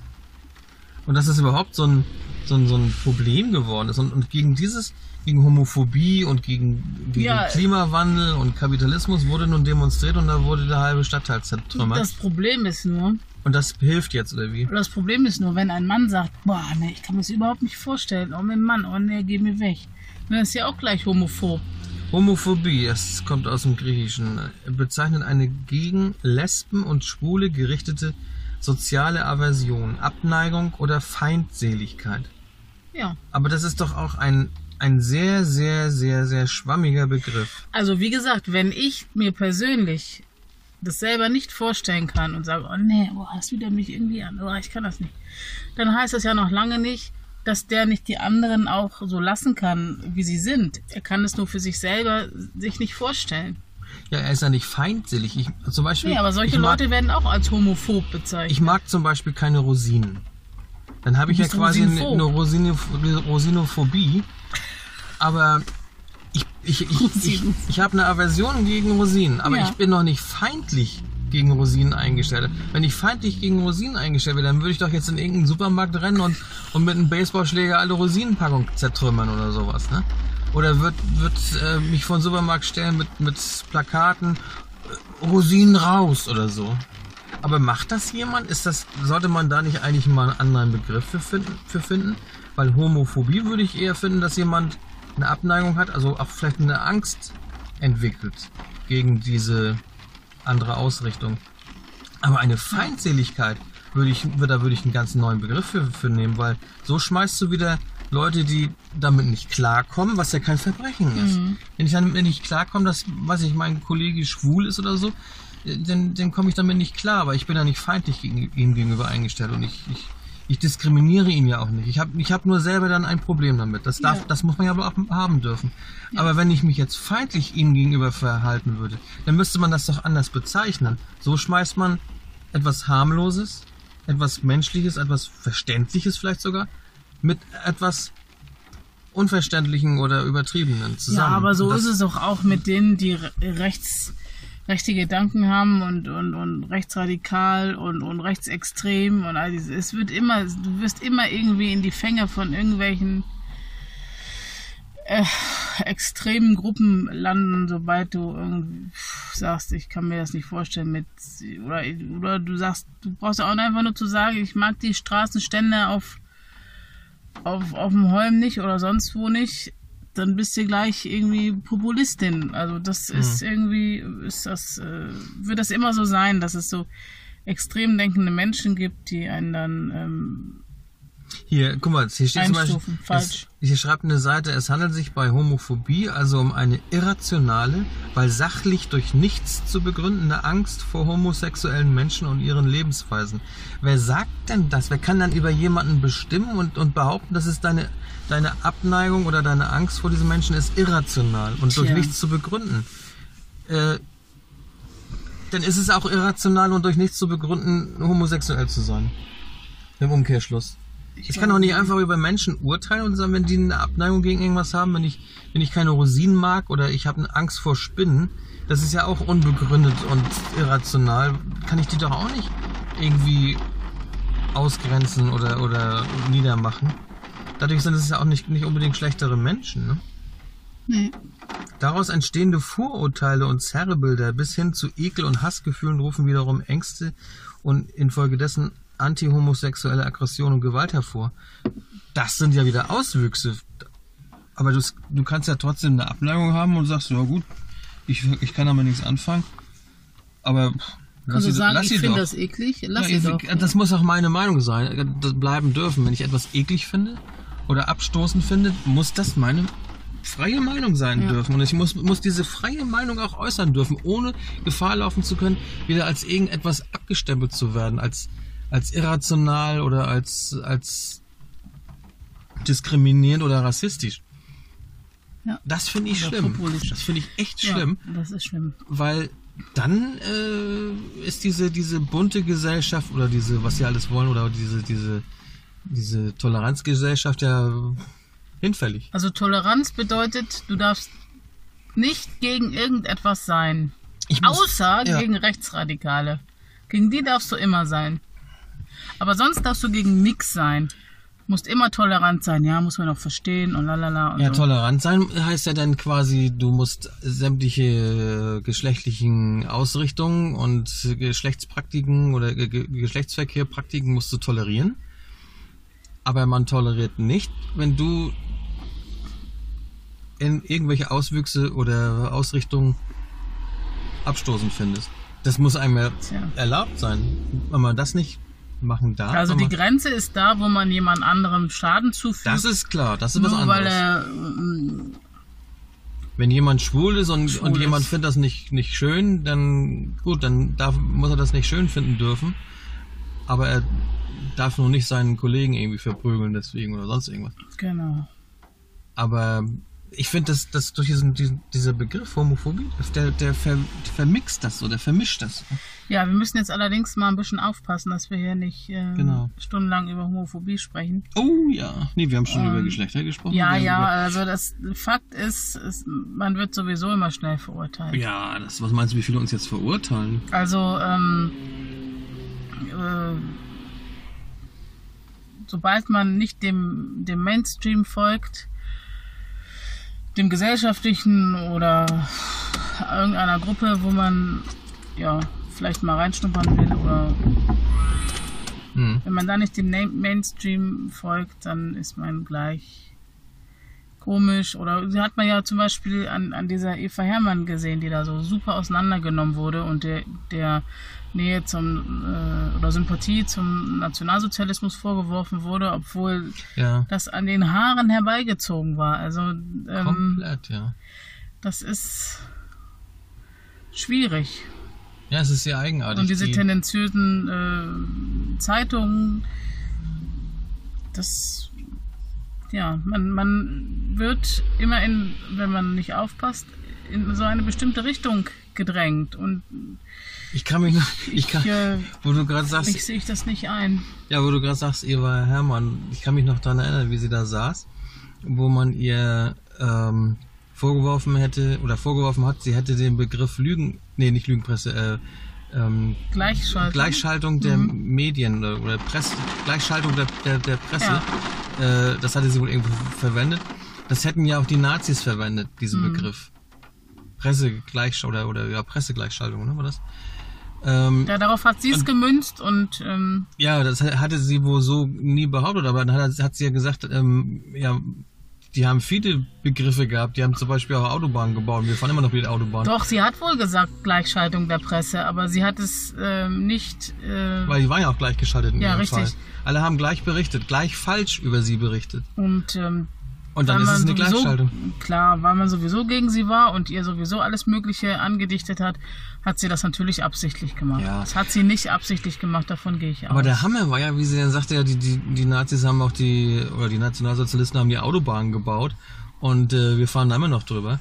Und dass es überhaupt so ein, so ein, so ein Problem geworden ist. Und, und gegen dieses, gegen Homophobie und gegen, gegen Ja. Klimawandel und Kapitalismus wurde nun demonstriert und da wurde der halbe Stadtteil zertrümmert. Das Problem ist nur, und das hilft jetzt, oder wie? das Problem ist nur, wenn ein Mann sagt, boah, ne, ich kann mir das überhaupt nicht vorstellen, oh mein Mann, oh ne, geh mir weg. Dann ist ja auch gleich homophob. Homophobie, es kommt aus dem Griechischen, bezeichnet eine gegen Lesben und Schwule gerichtete soziale Aversion, Abneigung oder Feindseligkeit. Ja. Aber das ist doch auch ein, ein sehr, sehr, sehr, sehr schwammiger Begriff. Also wie gesagt, wenn ich mir persönlich das selber nicht vorstellen kann und sage, oh nee, boah, das wieder mich irgendwie an, oh, ich kann das nicht, dann heißt das ja noch lange nicht, dass der nicht die anderen auch so lassen kann, wie sie sind. Er kann es nur für sich selber sich nicht vorstellen. Ja, er ist ja nicht feindselig. Ich, zum Beispiel, Nee, aber solche mag, Leute werden auch als homophob bezeichnet. Ich mag zum Beispiel keine Rosinen. Dann habe ich ja quasi eine, rosinophob. eine Rosinophobie. Aber ich, ich, ich, ich, ich habe eine Aversion gegen Rosinen. Aber Ja. ich bin noch nicht feindlich gegen Rosinen eingestellt. Wenn ich feindlich gegen Rosinen eingestellt wäre, dann würde ich doch jetzt in irgendeinen Supermarkt rennen und, und mit einem Baseballschläger alle Rosinenpackungen zertrümmern oder sowas. Ne? Oder wird, wird äh, mich vor den Supermarkt stellen mit, mit Plakaten, äh, Rosinen raus oder so. Aber macht das jemand? Ist das, sollte man da nicht eigentlich mal einen anderen Begriff für finden, für finden? Weil Homophobie würde ich eher finden, dass jemand eine Abneigung hat, also auch vielleicht eine Angst entwickelt gegen diese andere Ausrichtung. Aber eine Feindseligkeit würde ich, da würde ich einen ganz neuen Begriff für, für nehmen, weil so schmeißt du wieder Leute, die damit nicht klarkommen, was ja kein Verbrechen ist. Wenn ich damit nicht klarkomme, dass, weiß ich, mein Kollege schwul ist oder so, äh, dann, dann komme ich damit nicht klar, aber ich bin ja nicht feindlich gegen, ihm gegenüber eingestellt und ich, ich, ich diskriminiere ihn ja auch nicht. Ich habe ich hab nur selber dann ein Problem damit. Das, darf, Ja. das muss man ja aber auch haben dürfen. Aber wenn ich mich jetzt feindlich ihm gegenüber verhalten würde, dann müsste man das doch anders bezeichnen. So schmeißt man etwas harmloses, etwas menschliches, etwas verständliches vielleicht sogar mit etwas unverständlichen oder übertriebenen zusammen. Ja, aber so das, ist es auch, auch mit denen, die re- rechts, rechte Gedanken haben und, und, und rechtsradikal und, und rechtsextrem und all dieses. Es wird immer, du wirst immer irgendwie in die Fänge von irgendwelchen äh, extremen Gruppen landen, sobald du irgendwie sagst, ich kann mir das nicht vorstellen mit oder, oder du sagst, du brauchst ja auch einfach nur zu sagen, ich mag die Straßenstände auf auf, auf dem Holm nicht oder sonst wo nicht, dann bist du gleich irgendwie Populistin. Also das ist irgendwie, ist das, äh, wird das immer so sein, dass es so extrem denkende Menschen gibt, die einen dann ähm, Hier, guck mal, hier steht zum Beispiel. Es, hier schreibt eine Seite, es handelt sich bei Homophobie also um eine irrationale, weil sachlich durch nichts zu begründende Angst vor homosexuellen Menschen und ihren Lebensweisen. Wer sagt denn das? Wer kann dann über jemanden bestimmen und, und behaupten, dass es deine, deine Abneigung oder deine Angst vor diesen Menschen ist irrational und durch nichts zu begründen? Äh, dann ist es auch irrational und durch nichts zu begründen, homosexuell zu sein. Im Umkehrschluss. Ich kann doch nicht einfach über Menschen urteilen und sagen, wenn die eine Abneigung gegen irgendwas haben, wenn ich, wenn ich keine Rosinen mag oder ich habe eine Angst vor Spinnen, das ist ja auch unbegründet und irrational, kann ich die doch auch nicht irgendwie ausgrenzen oder, oder niedermachen. Dadurch sind es ja auch nicht, nicht unbedingt schlechtere Menschen. Ne? Nee. Daraus entstehende Vorurteile und Zerrbilder bis hin zu Ekel- und Hassgefühlen rufen wiederum Ängste und infolgedessen antihomosexuelle Aggression und Gewalt hervor. Das sind ja wieder Auswüchse. Aber du, du kannst ja trotzdem eine Abneigung haben und sagst, ja gut, ich, ich kann damit nichts anfangen. Aber du sie- sagen, lass ich finde das eklig? Lass Ja, sie doch. Das muss auch meine Meinung sein. Das bleiben dürfen. Wenn ich etwas eklig finde oder abstoßend finde, muss das meine freie Meinung sein Ja. dürfen. Und ich muss, muss diese freie Meinung auch äußern dürfen, ohne Gefahr laufen zu können, wieder als irgendetwas abgestempelt zu werden, als, als irrational oder als, als diskriminierend oder rassistisch. Ja. Das finde ich Oder schlimm. populistisch. Das finde ich echt Ja, schlimm das ist schlimm. weil dann äh, ist diese diese bunte Gesellschaft oder diese was sie alles wollen oder diese diese diese Toleranzgesellschaft ja hinfällig. Also Toleranz bedeutet, du darfst nicht gegen irgendetwas sein. Ich muss- Außer ja. gegen Rechtsradikale. Gegen die darfst du immer sein. Aber sonst darfst du gegen nix sein. Musst immer tolerant sein, ja, muss man auch verstehen und lalala und Ja, so. tolerant sein heißt ja dann quasi, du musst sämtliche äh, geschlechtlichen Ausrichtungen und Geschlechtspraktiken oder Ge Ge- Geschlechtsverkehrpraktiken musst du tolerieren. Aber man toleriert nicht, wenn du in irgendwelche Auswüchse oder Ausrichtungen abstoßend findest. Das muss einem ja erlaubt sein. Wenn man das nicht machen darf. Also die Grenze ist da, wo man jemand anderem Schaden zufügt. das ist klar, das ist was anderes. weil er ähm, Wenn jemand schwul ist und, Schwul und jemand ist. findet das nicht, nicht schön, dann gut, dann darf, muss er das nicht schön finden dürfen. Aber er darf nur nicht seinen Kollegen irgendwie verprügeln deswegen oder sonst irgendwas. genau. Aber ich finde, dass, dass durch diesen, diesen, dieser Begriff Homophobie, der, der ver, vermixt das so, der vermischt das. Ja, wir müssen jetzt allerdings mal ein bisschen aufpassen, dass wir hier nicht ähm, Genau. stundenlang über Homophobie sprechen. Oh ja. Nee, wir haben schon Ähm, über Geschlechter gesprochen. Ja, ja, haben also das Fakt ist, es, man wird sowieso immer schnell verurteilt. Über, ja, das, was meinst du, wie viele uns jetzt verurteilen? Also, ähm, äh, sobald man nicht dem, dem Mainstream folgt, dem gesellschaftlichen oder irgendeiner Gruppe, wo man ja vielleicht mal reinschnuppern will oder Hm. wenn man da nicht dem Mainstream folgt, dann ist man gleich komisch. Oder sie hat man ja zum Beispiel an, an dieser Eva Hermann gesehen, die da so super auseinandergenommen wurde und der, der Nähe zum äh, oder Sympathie zum Nationalsozialismus vorgeworfen wurde, obwohl Ja. das an den Haaren herbeigezogen war. Also ähm, Komplett, ja. das ist schwierig. Ja, es ist sehr eigenartig. Und diese die- tendenziösen äh, Zeitungen, das, ja, man, man wird immer in, wenn man nicht aufpasst, in so eine bestimmte Richtung gedrängt. Und Ich kann mich noch, ich kann, hier, wo du gerade sagst, ich sehe ich das nicht ein. Ja, wo du gerade sagst, Eva Hermann, ich kann mich noch daran erinnern, wie sie da saß, wo man ihr ähm, vorgeworfen hätte oder vorgeworfen hat, sie hätte den Begriff Lügen, nee, nicht Lügenpresse, äh, ähm, Gleichschaltung. Gleichschaltung der Medien oder, oder Presse, Gleichschaltung der, der, der Presse, äh, das hatte sie wohl irgendwo verwendet. Das hätten ja auch die Nazis verwendet, diesen Begriff. Pressegleichschaltung oder, oder ja, Pressegleichschaltung, ne, war das? Ähm, Ja, darauf hat sie es gemünzt und ähm, ja, das hatte sie wohl so nie behauptet, aber dann hat, hat sie ja gesagt, ähm, ja, die haben viele Begriffe gehabt. Die haben zum Beispiel auch Autobahnen gebaut. Wir fahren immer noch wieder Autobahnen. Doch, sie hat wohl gesagt Gleichschaltung der Presse, aber sie hat es ähm, nicht. Äh, Weil die waren ja auch gleichgeschaltet in Ja, ihrem richtig. Fall. Alle haben gleich berichtet, gleich falsch über sie berichtet. und ähm, Und dann weil ist es eine sowieso- Gleichschaltung. Klar, weil man sowieso gegen sie war und ihr sowieso alles Mögliche angedichtet hat, hat sie das natürlich absichtlich gemacht. Ja. Das hat sie nicht absichtlich gemacht, davon gehe ich aus. Aber der Hammer war ja, wie sie dann sagte, ja, die, die, die Nazis haben auch die, oder die Nationalsozialisten haben die Autobahnen gebaut und äh, wir fahren da immer noch drüber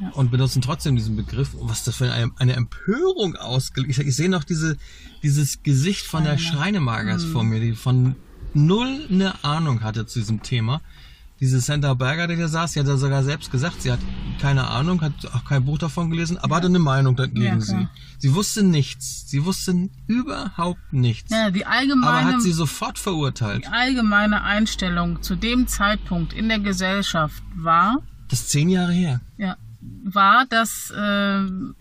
Ja. und benutzen trotzdem diesen Begriff. Was das für eine, eine Empörung ausgelegt. Ich, ich sehe noch diese, dieses Gesicht von der Schreinemagers Mhm. vor mir, die von null eine Ahnung hatte zu diesem Thema. Diese Sandra Berger, die da saß, die hat ja sogar selbst gesagt, sie hat keine Ahnung, hat auch kein Buch davon gelesen, aber hatte eine Meinung dagegen Ja, sie. Sie wusste nichts. Sie wusste überhaupt nichts. ja, die Aber allgemeine, hat sie sofort verurteilt. die allgemeine Einstellung zu dem Zeitpunkt in der Gesellschaft war, Das ist zehn Jahre her. ja, war, dass, ähm,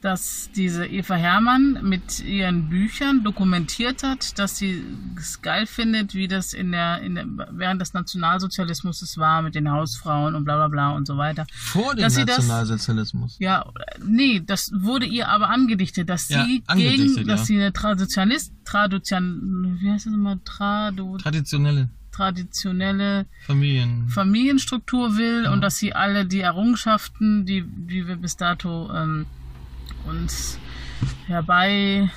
dass diese Eva Herrmann mit ihren Büchern dokumentiert hat, dass sie es geil findet, wie das in der, in der während des Nationalsozialismus es war mit den Hausfrauen und bla bla bla und so weiter. Vor dem Dass sie das- Nationalsozialismus. Ja, nee, das wurde ihr aber angedichtet, dass Ja, sie gegen, ja. dass sie eine Traditionalist, Tradition, wie heißt das immer, Trado, Traditionelle traditionelle Familien. Familienstruktur will und dass sie alle die Errungenschaften, die, die wir bis dato ähm, uns herbei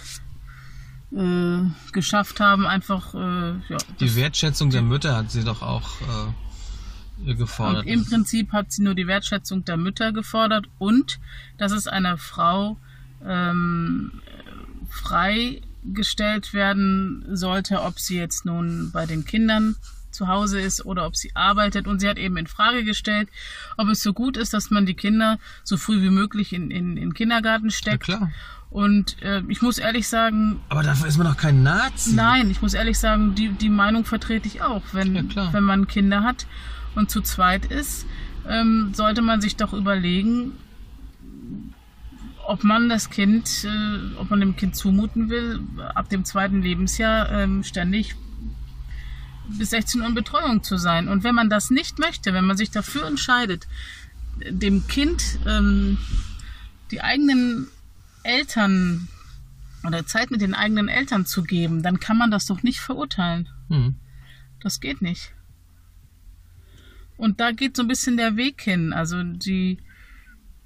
äh, geschafft haben, einfach äh, ja, Die Wertschätzung der Mütter hat sie doch auch äh, gefordert. Im Prinzip hat sie nur die Wertschätzung der Mütter gefordert und dass es einer Frau ähm, freigestellt werden sollte, ob sie jetzt nun bei den Kindern zu Hause ist oder ob sie arbeitet. Und sie hat eben in Frage gestellt, ob es so gut ist, dass man die Kinder so früh wie möglich in, in, in den Kindergarten ja, steckt. klar. Und äh, ich muss ehrlich sagen, Aber dafür ist man doch kein Nazi. Nein, ich muss ehrlich sagen, die, die Meinung vertrete ich auch. Wenn, Ja, wenn man Kinder hat und zu zweit ist, ähm, sollte man sich doch überlegen, ob man das Kind, äh, ob man dem Kind zumuten will, ab dem zweiten Lebensjahr ähm, ständig bis 16 Uhr in Betreuung zu sein. Und wenn man das nicht möchte, wenn man sich dafür entscheidet, dem Kind ähm, die eigenen Eltern oder Zeit mit den eigenen Eltern zu geben, dann kann man das doch nicht verurteilen. Hm. Das geht nicht. Und da geht so ein bisschen der Weg hin. Also die,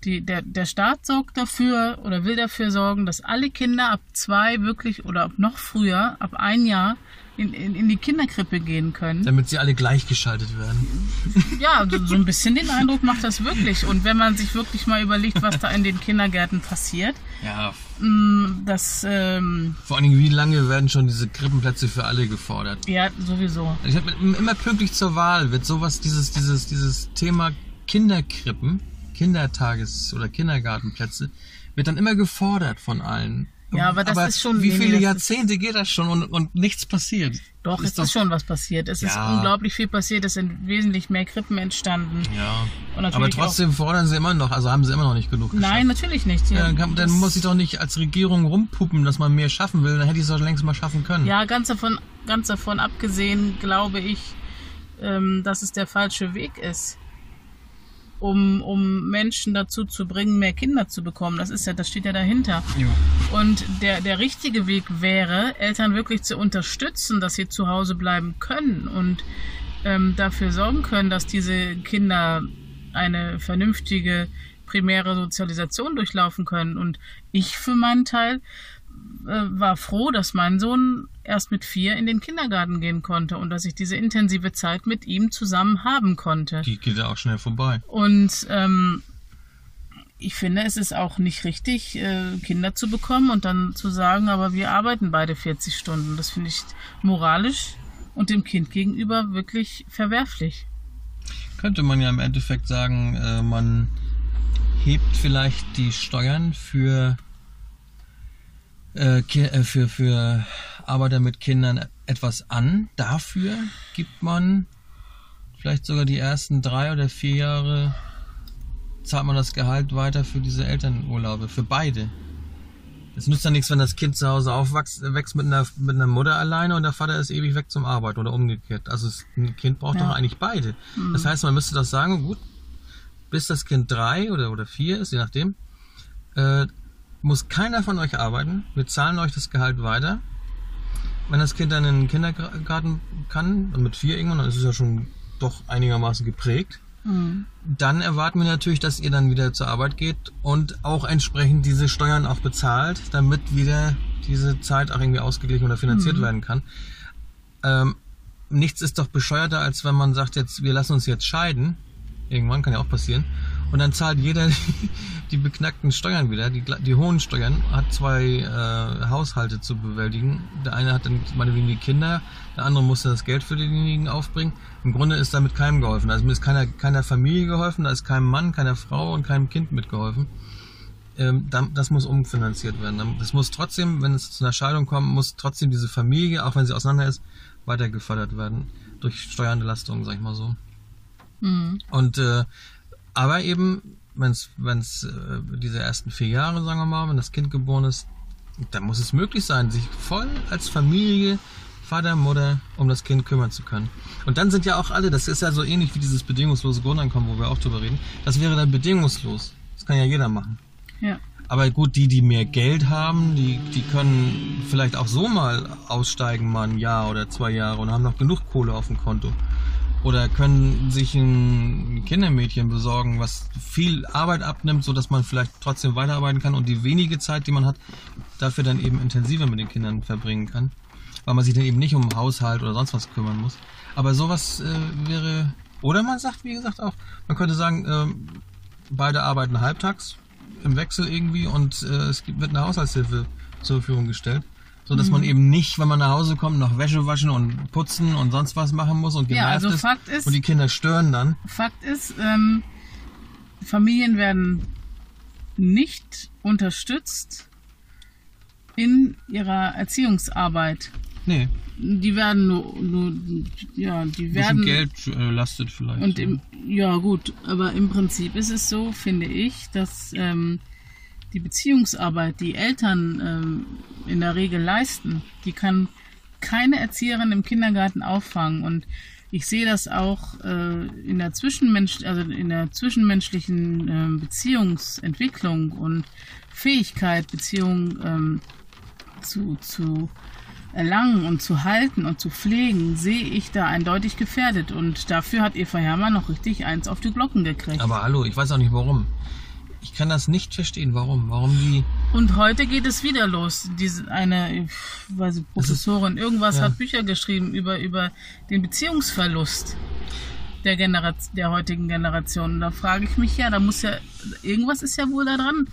die, der, der Staat sorgt dafür oder will dafür sorgen, dass alle Kinder ab zwei wirklich oder ab noch früher, ab ein Jahr, in, in, in die Kinderkrippe gehen können. Damit sie alle gleichgeschaltet werden. Ja, so, so ein bisschen den Eindruck macht das wirklich. Und wenn man sich wirklich mal überlegt, was da in den Kindergärten passiert, Ja. mh, das, ähm, Vor allen Dingen, wie lange werden schon diese Krippenplätze für alle gefordert? ja, sowieso. Ich hab immer pünktlich zur Wahl wird sowas, dieses, dieses, dieses Thema Kinderkrippen, Kindertages- oder Kindergartenplätze, wird dann immer gefordert von allen. Ja, aber das ist schon- Wie nee, viele das ist- Jahrzehnte geht das schon und, und nichts passiert? Doch, es doch- ist schon was passiert. Es ist Ja. unglaublich viel passiert. Es sind wesentlich mehr Krippen entstanden. Ja. Aber trotzdem fordern sie immer noch, also haben sie immer noch nicht genug geschafft. Nein, natürlich nicht. Ja, dann, kann, dann muss ich doch nicht als Regierung rumpuppen, dass man mehr schaffen will. Dann hätte ich es doch längst mal schaffen können. Ja, ganz davon, ganz davon abgesehen, glaube ich, ähm, dass es der falsche Weg ist, um, um Menschen dazu zu bringen, mehr Kinder zu bekommen. Das ist ja, das steht ja dahinter. Ja. Und der, der richtige Weg wäre, Eltern wirklich zu unterstützen, dass sie zu Hause bleiben können und ähm, dafür sorgen können, dass diese Kinder eine vernünftige primäre Sozialisation durchlaufen können. Und ich für meinen Teil war froh, dass mein Sohn erst mit vier in den Kindergarten gehen konnte und dass ich diese intensive Zeit mit ihm zusammen haben konnte. Die geht ja auch schnell vorbei. Und ähm, ich finde, es ist auch nicht richtig, äh, Kinder zu bekommen und dann zu sagen, aber wir arbeiten beide 40 Stunden. Das finde ich moralisch und dem Kind gegenüber wirklich verwerflich. Könnte man ja im Endeffekt sagen, äh, man hebt vielleicht die Steuern für, äh, äh, für, für Arbeiter mit Kindern etwas an. Dafür gibt man vielleicht sogar die ersten drei oder vier Jahre, zahlt man das Gehalt weiter für diese Elternurlaube, für beide. Es nützt ja nichts, wenn das Kind zu Hause aufwächst wächst mit einer, mit einer Mutter alleine und der Vater ist ewig weg zum Arbeiten oder umgekehrt. Also es, ein Kind braucht Ja. doch eigentlich beide. Das heißt, man müsste doch sagen, gut, bis das Kind drei oder, oder vier ist, je nachdem, äh, muss keiner von euch arbeiten. Wir zahlen euch das Gehalt weiter. Wenn das Kind dann in den Kindergarten kann, und mit vier irgendwann, dann ist es ja schon doch einigermaßen geprägt, Mhm. dann erwarten wir natürlich, dass ihr dann wieder zur Arbeit geht und auch entsprechend diese Steuern auch bezahlt, damit wieder diese Zeit auch irgendwie ausgeglichen oder finanziert werden kann. Ähm, nichts ist doch bescheuerter, als wenn man sagt, jetzt wir lassen uns jetzt scheiden. Irgendwann kann ja auch passieren. Und dann zahlt jeder die, die beknackten Steuern wieder, die, die hohen Steuern, hat zwei äh, Haushalte zu bewältigen. Der eine hat dann meinetwegen die Kinder, der andere muss dann das Geld für denjenigen aufbringen. Im Grunde ist damit keinem geholfen. Also mir ist keiner, keiner Familie geholfen, da ist keinem Mann, keiner Frau und keinem Kind mitgeholfen. Ähm, das muss umfinanziert werden. Das muss trotzdem, wenn es zu einer Scheidung kommt, muss trotzdem diese Familie, auch wenn sie auseinander ist, weiter gefördert werden. Durch Steuerentlastung, sag ich mal so. Mhm. Und äh, aber eben, wenn es wenn's, äh, diese ersten vier Jahre, sagen wir mal, wenn das Kind geboren ist, dann muss es möglich sein, sich voll als Familie, Vater, Mutter, um das Kind kümmern zu können. Und dann sind ja auch alle, das ist ja so ähnlich wie dieses bedingungslose Grundeinkommen, wo wir auch drüber reden, das wäre dann bedingungslos. Das kann ja jeder machen. Ja. Aber gut, die, die mehr Geld haben, die, die können vielleicht auch so mal aussteigen, mal ein Jahr oder zwei Jahre und haben noch genug Kohle auf dem Konto. Oder können sich ein Kindermädchen besorgen, was viel Arbeit abnimmt, so dass man vielleicht trotzdem weiterarbeiten kann und die wenige Zeit, die man hat, dafür dann eben intensiver mit den Kindern verbringen kann. Weil man sich dann eben nicht um Haushalt oder sonst was kümmern muss. Aber sowas äh, wäre. Oder man sagt, wie gesagt, auch, man könnte sagen, ähm, beide arbeiten halbtags im Wechsel irgendwie und äh, es wird eine Haushaltshilfe zur Verfügung gestellt. So dass man eben nicht, wenn man nach Hause kommt, noch Wäsche waschen und putzen und sonst was machen muss und Ja, genervt also ist. Fakt ist, und die Kinder stören dann. Fakt ist, ähm, Familien werden nicht unterstützt in ihrer Erziehungsarbeit. Nee, Die werden nur, nur ja, die werden Geld äh, lastet vielleicht. und ja. im, ja gut, aber im Prinzip ist es so, finde ich, dass ähm, die Beziehungsarbeit, die Eltern ähm, in der Regel leisten, die kann keine Erzieherin im Kindergarten auffangen. Und ich sehe das auch äh, in der Zwischenmensch, also in der zwischenmenschlichen ähm, Beziehungsentwicklung und Fähigkeit, Beziehungen ähm, zu, zu erlangen und zu halten und zu pflegen, sehe ich da eindeutig gefährdet. Und dafür hat Eva Hermann noch richtig eins auf die Glocken gekriegt. Aber hallo, ich weiß auch nicht warum. Ich kann das nicht verstehen, warum. Warum die. Und heute geht es wieder los. Diese eine, ich weiß nicht, Professorin, irgendwas ja. hat Bücher geschrieben über, über den Beziehungsverlust der, Generation, der heutigen Generation. Da frage ich mich ja, da muss ja, irgendwas ist ja wohl da dran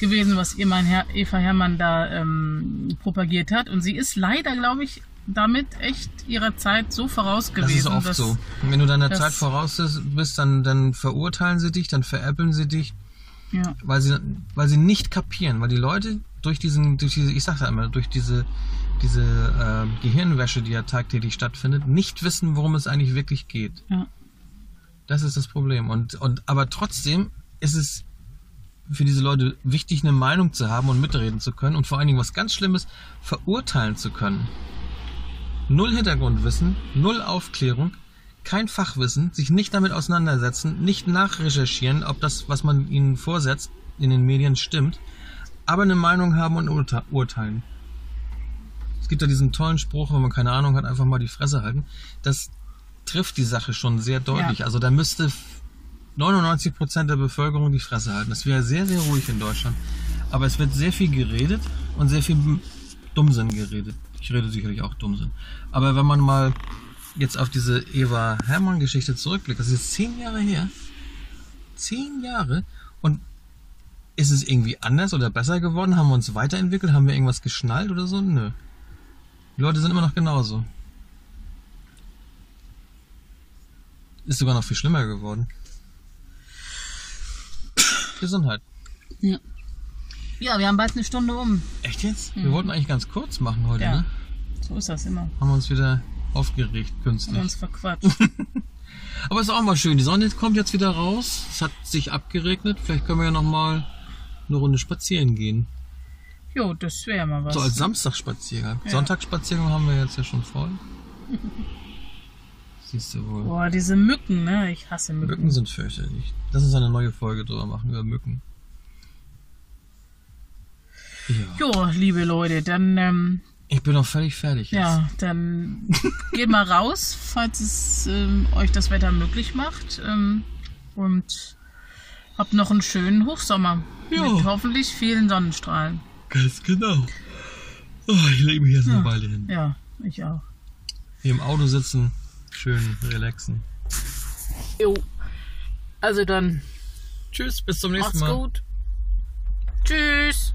gewesen, was ihr mein Herr, Eva Hermann da ähm, propagiert hat. Und sie ist leider, glaube ich, damit echt ihrer Zeit so voraus Das gewesen. ist oft dass- so. Wenn du deiner das- Zeit voraus bist, dann, dann verurteilen sie dich, dann veräppeln sie dich, Ja. weil sie, weil sie nicht kapieren, weil die Leute durch diesen, durch diese, ich sag da immer, durch diese, diese äh, Gehirnwäsche, die ja tagtäglich stattfindet, nicht wissen, worum es eigentlich wirklich geht. Ja. Das ist das Problem. Und, und aber trotzdem ist es für diese Leute wichtig, eine Meinung zu haben und mitreden zu können und vor allen Dingen was ganz Schlimmes verurteilen zu können. Null Hintergrundwissen, null Aufklärung, kein Fachwissen, sich nicht damit auseinandersetzen, nicht nachrecherchieren, ob das, was man ihnen vorsetzt, in den Medien stimmt, aber eine Meinung haben und urte urteilen. Es gibt ja diesen tollen Spruch, wenn man keine Ahnung hat, einfach mal die Fresse halten. Das trifft die Sache schon sehr deutlich. Ja. Also da müsste 99 Prozent der Bevölkerung die Fresse halten. Das wäre sehr, sehr ruhig in Deutschland. Aber es wird sehr viel geredet und sehr viel Dummsinn geredet. Ich rede sicherlich auch Dummsinn. Aber wenn man mal jetzt auf diese Eva Hermann-Geschichte zurückblickt, das ist zehn Jahre her. Zehn Jahre. Und ist es irgendwie anders oder besser geworden? Haben wir uns weiterentwickelt? Haben wir irgendwas geschnallt oder so? Nö. Die Leute sind immer noch genauso. Ist sogar noch viel schlimmer geworden. Gesundheit. Ja. ja, wir haben bald eine Stunde um. Echt jetzt? Wir wollten eigentlich ganz kurz machen heute, Ja. ne? So ist das immer. Haben wir uns wieder aufgeregt, künstlich. uns verquatscht. Aber ist auch mal schön. Die Sonne kommt jetzt wieder raus. Es hat sich abgeregnet. Vielleicht können wir ja noch mal eine Runde spazieren gehen. Jo, das wäre mal was. So als Samstagsspaziergang. Ja. Sonntagsspaziergang haben wir jetzt ja schon voll. Siehst du wohl. Boah, diese Mücken, ne? Ich hasse Mücken. Mücken sind fürchterlich. Lass uns eine neue Folge drüber machen, über Mücken. Ja. Jo, liebe Leute, dann, ähm, Ich bin noch völlig fertig jetzt. ja, dann geht mal raus, falls es ähm, euch das Wetter möglich macht. Ähm, und habt noch einen schönen Hochsommer. Ja. Mit hoffentlich vielen Sonnenstrahlen. Ganz genau. Oh, ich lege mich jetzt eine Weile hin. Ja, ich auch. Hier im Auto sitzen, schön relaxen. Jo. Also dann, Tschüss, bis zum nächsten macht's Mal. gut. Tschüss.